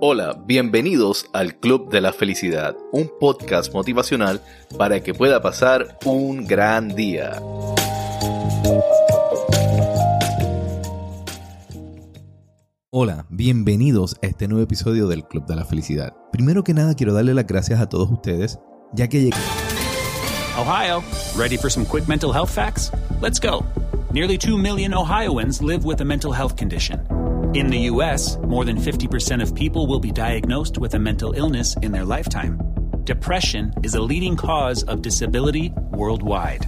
Hola, bienvenidos al Club de la Felicidad, un podcast motivacional para que pueda pasar un gran día. Hola, bienvenidos a este nuevo episodio del Club de la Felicidad. Primero que nada quiero darle las gracias a todos ustedes, ya que llegué... Ohio, ready for some quick mental health facts? Let's go. Nearly 2 million Ohioans live with a mental health condition. In the US, more than 50% of people will be diagnosed with a mental illness in their lifetime. Depression is a leading cause of disability worldwide.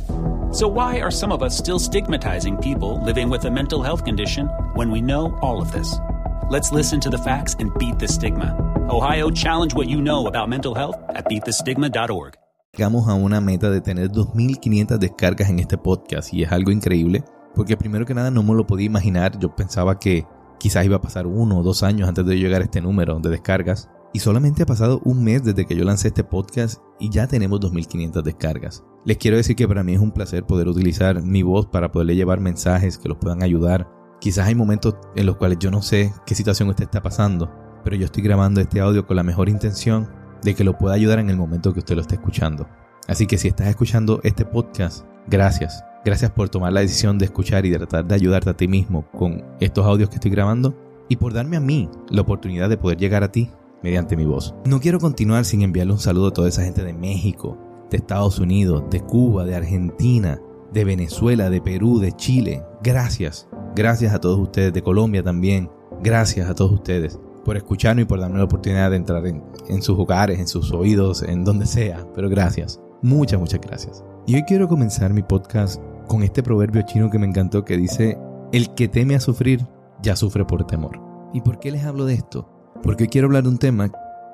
So, why are some of us still stigmatizing people living with a mental health condition when we know all of this? Let's listen to the facts and beat the stigma. Ohio, challenge what you know about mental health at beatthestigma.org. Llegamos a una meta de tener 2.500 descargas en este podcast y es algo increíble porque primero que nada no me lo podía imaginar. Yo pensaba que quizás iba a pasar uno o dos años antes de llegar a este número de descargas. Y solamente ha pasado un mes desde que yo lancé este podcast y ya tenemos 2.500 descargas. Les quiero decir que para mí es un placer poder utilizar mi voz para poderle llevar mensajes que los puedan ayudar. Quizás hay momentos en los cuales yo no sé qué situación usted está pasando, pero yo estoy grabando este audio con la mejor intención de que lo pueda ayudar en el momento que usted lo esté escuchando. Así que si estás escuchando este podcast, gracias. Gracias por tomar la decisión de escuchar y tratar de ayudarte a ti mismo con estos audios que estoy grabando y por darme a mí la oportunidad de poder llegar a ti mediante mi voz. No quiero continuar sin enviarle un saludo a toda esa gente de México, de Estados Unidos, de Cuba, de Argentina, de Venezuela, de Perú, de Chile. Gracias. Gracias a todos ustedes, de Colombia también. Gracias a todos ustedes por escucharme y por darme la oportunidad de entrar en, en sus hogares, en sus oídos, en donde sea. Pero gracias. Muchas, muchas gracias. Y hoy quiero comenzar mi podcast con este proverbio chino que me encantó que dice, el que teme a sufrir, ya sufre por temor. ¿Y por qué les hablo de esto? Porque quiero hablar de un tema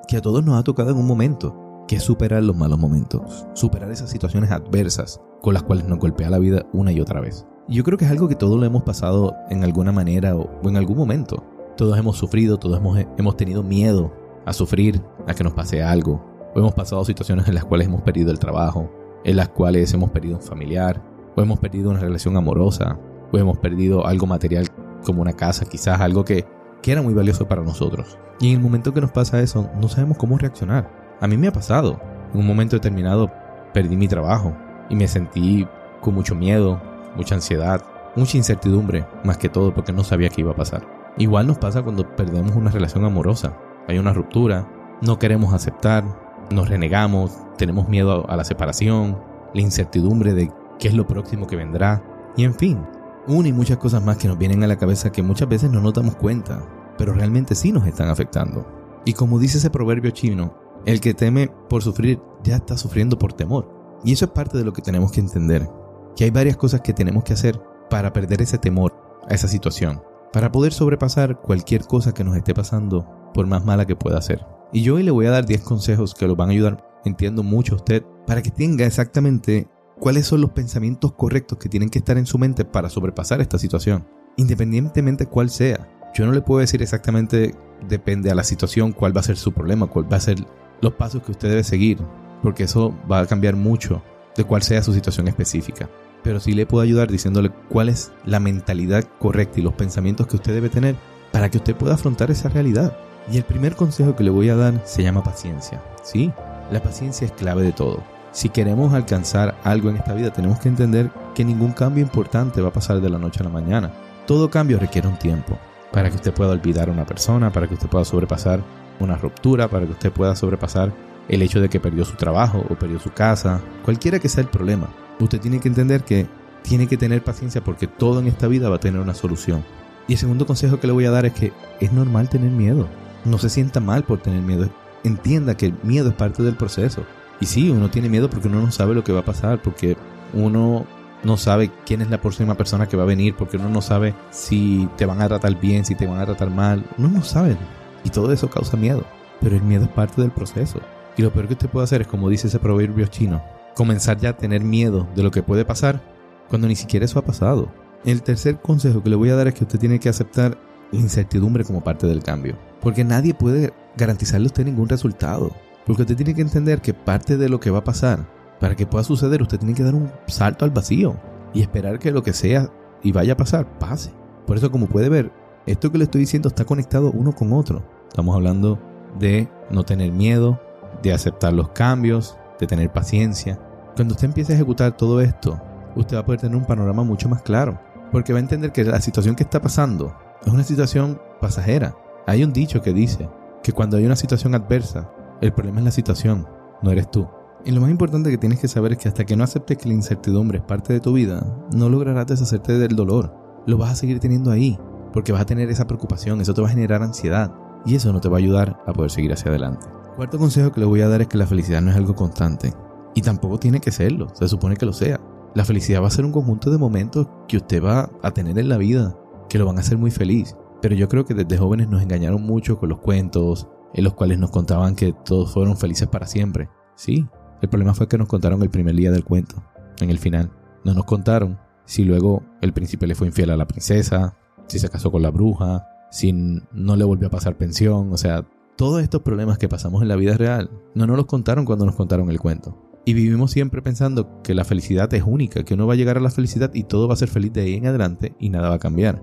que a todos nos ha tocado en un momento, que es superar los malos momentos, superar esas situaciones adversas con las cuales nos golpea la vida una y otra vez. Y yo creo que es algo que todos lo hemos pasado en alguna manera o, en algún momento. Todos hemos sufrido, todos hemos, hemos tenido miedo a sufrir, a que nos pase algo, o hemos pasado situaciones en las cuales hemos perdido el trabajo, en las cuales hemos perdido un familiar, o hemos perdido una relación amorosa, o hemos perdido algo material como una casa, quizás algo que, que era muy valioso para nosotros. Y en el momento que nos pasa eso, no sabemos cómo reaccionar. A mí me ha pasado. En un momento determinado perdí mi trabajo y me sentí con mucho miedo, mucha ansiedad, mucha incertidumbre, más que todo porque no sabía qué iba a pasar. Igual nos pasa cuando perdemos una relación amorosa. Hay una ruptura, no queremos aceptar, nos renegamos, tenemos miedo a la separación, la incertidumbre de qué es lo próximo que vendrá, y en fin, una y muchas cosas más que nos vienen a la cabeza que muchas veces no nos damos cuenta, pero realmente sí nos están afectando. Y como dice ese proverbio chino, el que teme por sufrir ya está sufriendo por temor. Y eso es parte de lo que tenemos que entender, que hay varias cosas que tenemos que hacer para perder ese temor a esa situación, para poder sobrepasar cualquier cosa que nos esté pasando, por más mala que pueda ser. Y yo hoy le voy a dar 10 consejos que lo van a ayudar, entiendo mucho a usted, para que tenga exactamente cuáles son los pensamientos correctos que tienen que estar en su mente para sobrepasar esta situación, independientemente cuál sea. Yo no le puedo decir exactamente, depende a la situación, cuál va a ser su problema, cuál va a ser los pasos que usted debe seguir, porque eso va a cambiar mucho de cuál sea su situación específica. Pero sí le puedo ayudar diciéndole cuál es la mentalidad correcta y los pensamientos que usted debe tener para que usted pueda afrontar esa realidad. Y el primer consejo que le voy a dar se llama paciencia. Sí, la paciencia es clave de todo. Si queremos alcanzar algo en esta vida, tenemos que entender que ningún cambio importante va a pasar de la noche a la mañana. Todo cambio requiere un tiempo para que usted pueda olvidar a una persona, para que usted pueda sobrepasar una ruptura, para que usted pueda sobrepasar el hecho de que perdió su trabajo o perdió su casa, cualquiera que sea el problema. Usted tiene que entender que tiene que tener paciencia porque todo en esta vida va a tener una solución. Y el segundo consejo que le voy a dar es que es normal tener miedo. No se sienta mal por tener miedo. Entienda que el miedo es parte del proceso. Y sí, uno tiene miedo porque uno no sabe lo que va a pasar, porque uno no sabe quién es la próxima persona que va a venir, porque uno no sabe si te van a tratar bien, si te van a tratar mal. Uno no sabe. Y todo eso causa miedo. Pero el miedo es parte del proceso. Y lo peor que usted puede hacer es, como dice ese proverbio chino, comenzar ya a tener miedo de lo que puede pasar cuando ni siquiera eso ha pasado. El tercer consejo que le voy a dar es que usted tiene que aceptar la incertidumbre como parte del cambio. Porque nadie puede garantizarle a usted ningún resultado. Porque usted tiene que entender que parte de lo que va a pasar, para que pueda suceder, usted tiene que dar un salto al vacío y esperar que lo que sea y vaya a pasar, pase. Por eso, como puede ver, esto que le estoy diciendo está conectado uno con otro. Estamos hablando de no tener miedo, de aceptar los cambios, de tener paciencia. Cuando usted empiece a ejecutar todo esto, usted va a poder tener un panorama mucho más claro, porque va a entender que la situación que está pasando es una situación pasajera. Hay un dicho que dice que cuando hay una situación adversa, el problema es la situación, no eres tú. Y lo más importante que tienes que saber es que hasta que no aceptes que la incertidumbre es parte de tu vida, no lograrás deshacerte del dolor. Lo vas a seguir teniendo ahí, porque vas a tener esa preocupación, eso te va a generar ansiedad, y eso no te va a ayudar a poder seguir hacia adelante. Cuarto consejo que le voy a dar es que la felicidad no es algo constante, y tampoco tiene que serlo, se supone que lo sea. La felicidad va a ser un conjunto de momentos que usted va a tener en la vida, que lo van a hacer muy feliz. Pero yo creo que desde jóvenes nos engañaron mucho con los cuentos, en los cuales nos contaban que todos fueron felices para siempre. Sí, el problema fue que nos contaron el primer día del cuento, en el final. No nos contaron si luego el príncipe le fue infiel a la princesa, si se casó con la bruja, si no le volvió a pasar pensión, o sea, todos estos problemas que pasamos en la vida real no nos los contaron cuando nos contaron el cuento. Y vivimos siempre pensando que la felicidad es única, que uno va a llegar a la felicidad y todo va a ser feliz de ahí en adelante y nada va a cambiar.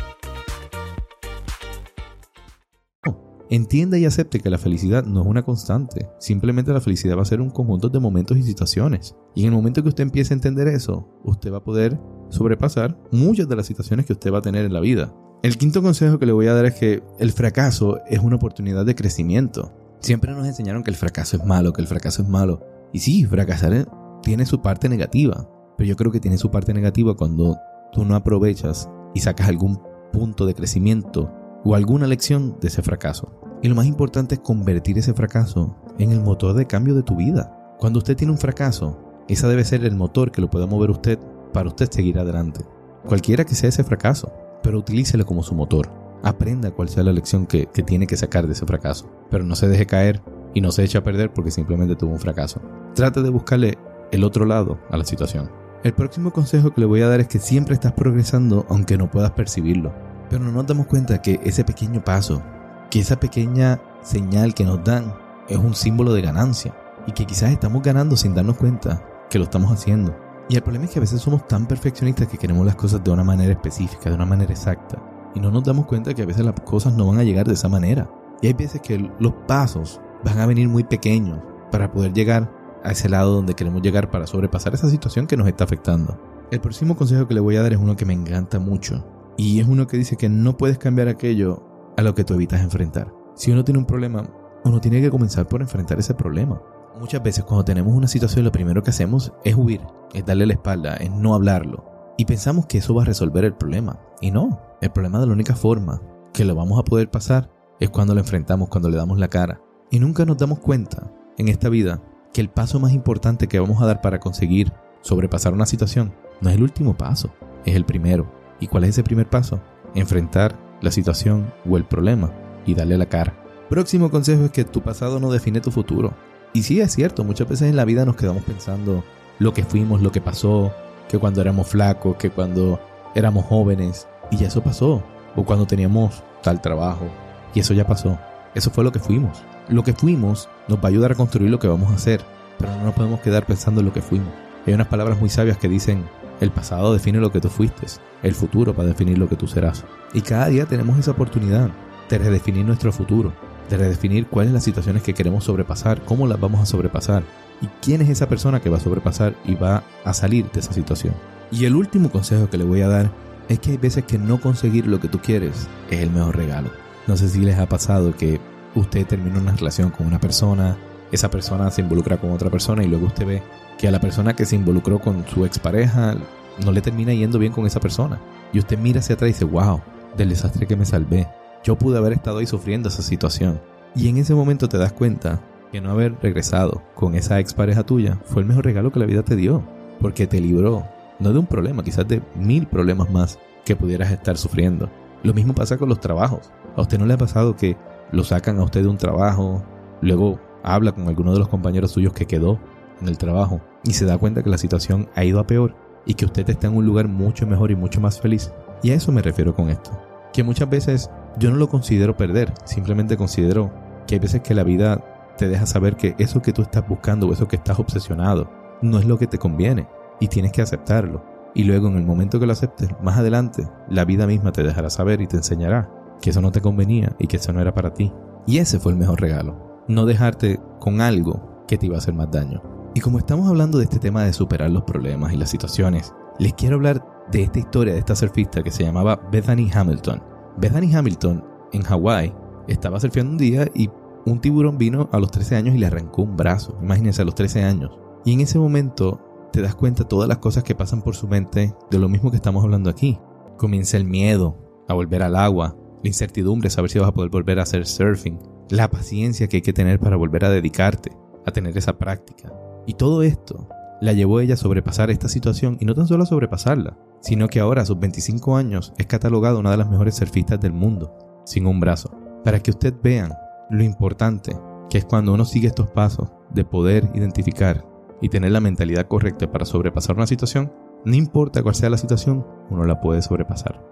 Entienda y acepte que la felicidad no es una constante. Simplemente la felicidad va a ser un conjunto de momentos y situaciones. Y en el momento que usted empiece a entender eso, usted va a poder sobrepasar muchas de las situaciones que usted va a tener en la vida. El quinto consejo que le voy a dar es que el fracaso es una oportunidad de crecimiento. Siempre nos enseñaron que el fracaso es malo, que el fracaso es malo. Y sí, fracasar tiene su parte negativa. Pero yo creo que tiene su parte negativa cuando tú no aprovechas y sacas algún punto de crecimiento o alguna lección de ese fracaso. Y lo más importante es convertir ese fracaso en el motor de cambio de tu vida. Cuando usted tiene un fracaso, esa debe ser el motor que lo pueda mover usted para usted seguir adelante. Cualquiera que sea ese fracaso, pero utilícelo como su motor. Aprenda cuál sea la lección que, que tiene que sacar de ese fracaso. Pero no se deje caer y no se eche a perder porque simplemente tuvo un fracaso. Trate de buscarle el otro lado a la situación. El próximo consejo que le voy a dar es que siempre estás progresando aunque no puedas percibirlo. Pero no nos damos cuenta que ese pequeño paso, que esa pequeña señal que nos dan es un símbolo de ganancia y que quizás estamos ganando sin darnos cuenta que lo estamos haciendo. Y el problema es que a veces somos tan perfeccionistas que queremos las cosas de una manera específica, de una manera exacta. Y no nos damos cuenta que a veces las cosas no van a llegar de esa manera. Y hay veces que los pasos van a venir muy pequeños para poder llegar a ese lado donde queremos llegar para sobrepasar esa situación que nos está afectando. El próximo consejo que le voy a dar es uno que me encanta mucho. Y es uno que dice que no puedes cambiar aquello a lo que tú evitas enfrentar. Si uno tiene un problema, uno tiene que comenzar por enfrentar ese problema. Muchas veces cuando tenemos una situación lo primero que hacemos es huir, es darle la espalda, es no hablarlo. Y pensamos que eso va a resolver el problema. Y no, el problema de la única forma que lo vamos a poder pasar es cuando lo enfrentamos, cuando le damos la cara. Y nunca nos damos cuenta en esta vida que el paso más importante que vamos a dar para conseguir sobrepasar una situación no es el último paso, es el primero. ¿Y cuál es ese primer paso? Enfrentar la situación o el problema y darle la cara. Próximo consejo es que tu pasado no define tu futuro. Y sí es cierto, muchas veces en la vida nos quedamos pensando lo que fuimos, lo que pasó, que cuando éramos flacos, que cuando éramos jóvenes, y ya eso pasó, o cuando teníamos tal trabajo, y eso ya pasó. Eso fue lo que fuimos. Lo que fuimos nos va a ayudar a construir lo que vamos a hacer, pero no nos podemos quedar pensando en lo que fuimos. Hay unas palabras muy sabias que dicen, el pasado define lo que tú fuiste, el futuro va a definir lo que tú serás. Y cada día tenemos esa oportunidad de redefinir nuestro futuro, de redefinir cuáles son las situaciones que queremos sobrepasar, cómo las vamos a sobrepasar y quién es esa persona que va a sobrepasar y va a salir de esa situación. Y el último consejo que le voy a dar es que hay veces que no conseguir lo que tú quieres es el mejor regalo. No sé si les ha pasado que usted termina una relación con una persona esa persona se involucra con otra persona y luego usted ve que a la persona que se involucró con su expareja no le termina yendo bien con esa persona. Y usted mira hacia atrás y dice, wow, del desastre que me salvé. Yo pude haber estado ahí sufriendo esa situación. Y en ese momento te das cuenta que no haber regresado con esa expareja tuya fue el mejor regalo que la vida te dio. Porque te libró, no de un problema, quizás de mil problemas más que pudieras estar sufriendo. Lo mismo pasa con los trabajos. ¿A usted no le ha pasado que lo sacan a usted de un trabajo, luego habla con alguno de los compañeros suyos que quedó en el trabajo y se da cuenta que la situación ha ido a peor y que usted está en un lugar mucho mejor y mucho más feliz? Y a eso me refiero con esto. Que muchas veces yo no lo considero perder, simplemente considero que hay veces que la vida te deja saber que eso que tú estás buscando o eso que estás obsesionado no es lo que te conviene y tienes que aceptarlo. Y luego en el momento que lo aceptes, más adelante, la vida misma te dejará saber y te enseñará que eso no te convenía y que eso no era para ti. Y ese fue el mejor regalo. No dejarte con algo que te iba a hacer más daño. Y como estamos hablando de este tema de superar los problemas y las situaciones, les quiero hablar de esta historia de esta surfista que se llamaba Bethany Hamilton. Bethany Hamilton en Hawái estaba surfeando un día y un tiburón vino a los 13 años y le arrancó un brazo. Imagínense a los 13 años. Y en ese momento te das cuenta todas las cosas que pasan por su mente de lo mismo que estamos hablando aquí. Comienza el miedo a volver al agua, la incertidumbre, saber si vas a poder volver a hacer surfing, la paciencia que hay que tener para volver a dedicarte, a tener esa práctica. Y todo esto la llevó ella a sobrepasar esta situación y no tan solo a sobrepasarla, sino que ahora a sus 25 años es catalogada una de las mejores surfistas del mundo, sin un brazo. Para que usted vean lo importante que es cuando uno sigue estos pasos de poder identificar y tener la mentalidad correcta para sobrepasar una situación, no importa cuál sea la situación, uno la puede sobrepasar.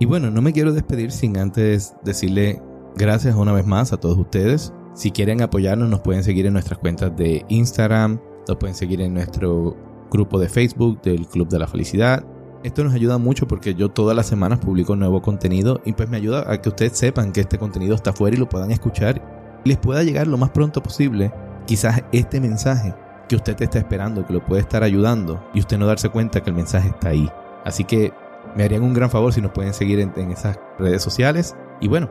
Y bueno, no me quiero despedir sin antes decirle gracias una vez más a todos ustedes. Si quieren apoyarnos, nos pueden seguir en nuestras cuentas de Instagram, nos pueden seguir en nuestro grupo de Facebook del Club de la Felicidad. Esto nos ayuda mucho porque yo todas las semanas publico nuevo contenido y pues me ayuda a que ustedes sepan que este contenido está afuera y lo puedan escuchar y les pueda llegar lo más pronto posible quizás este mensaje que usted está esperando, que lo puede estar ayudando y usted no darse cuenta que el mensaje está ahí. Así que me harían un gran favor si nos pueden seguir en esas redes sociales. Y bueno,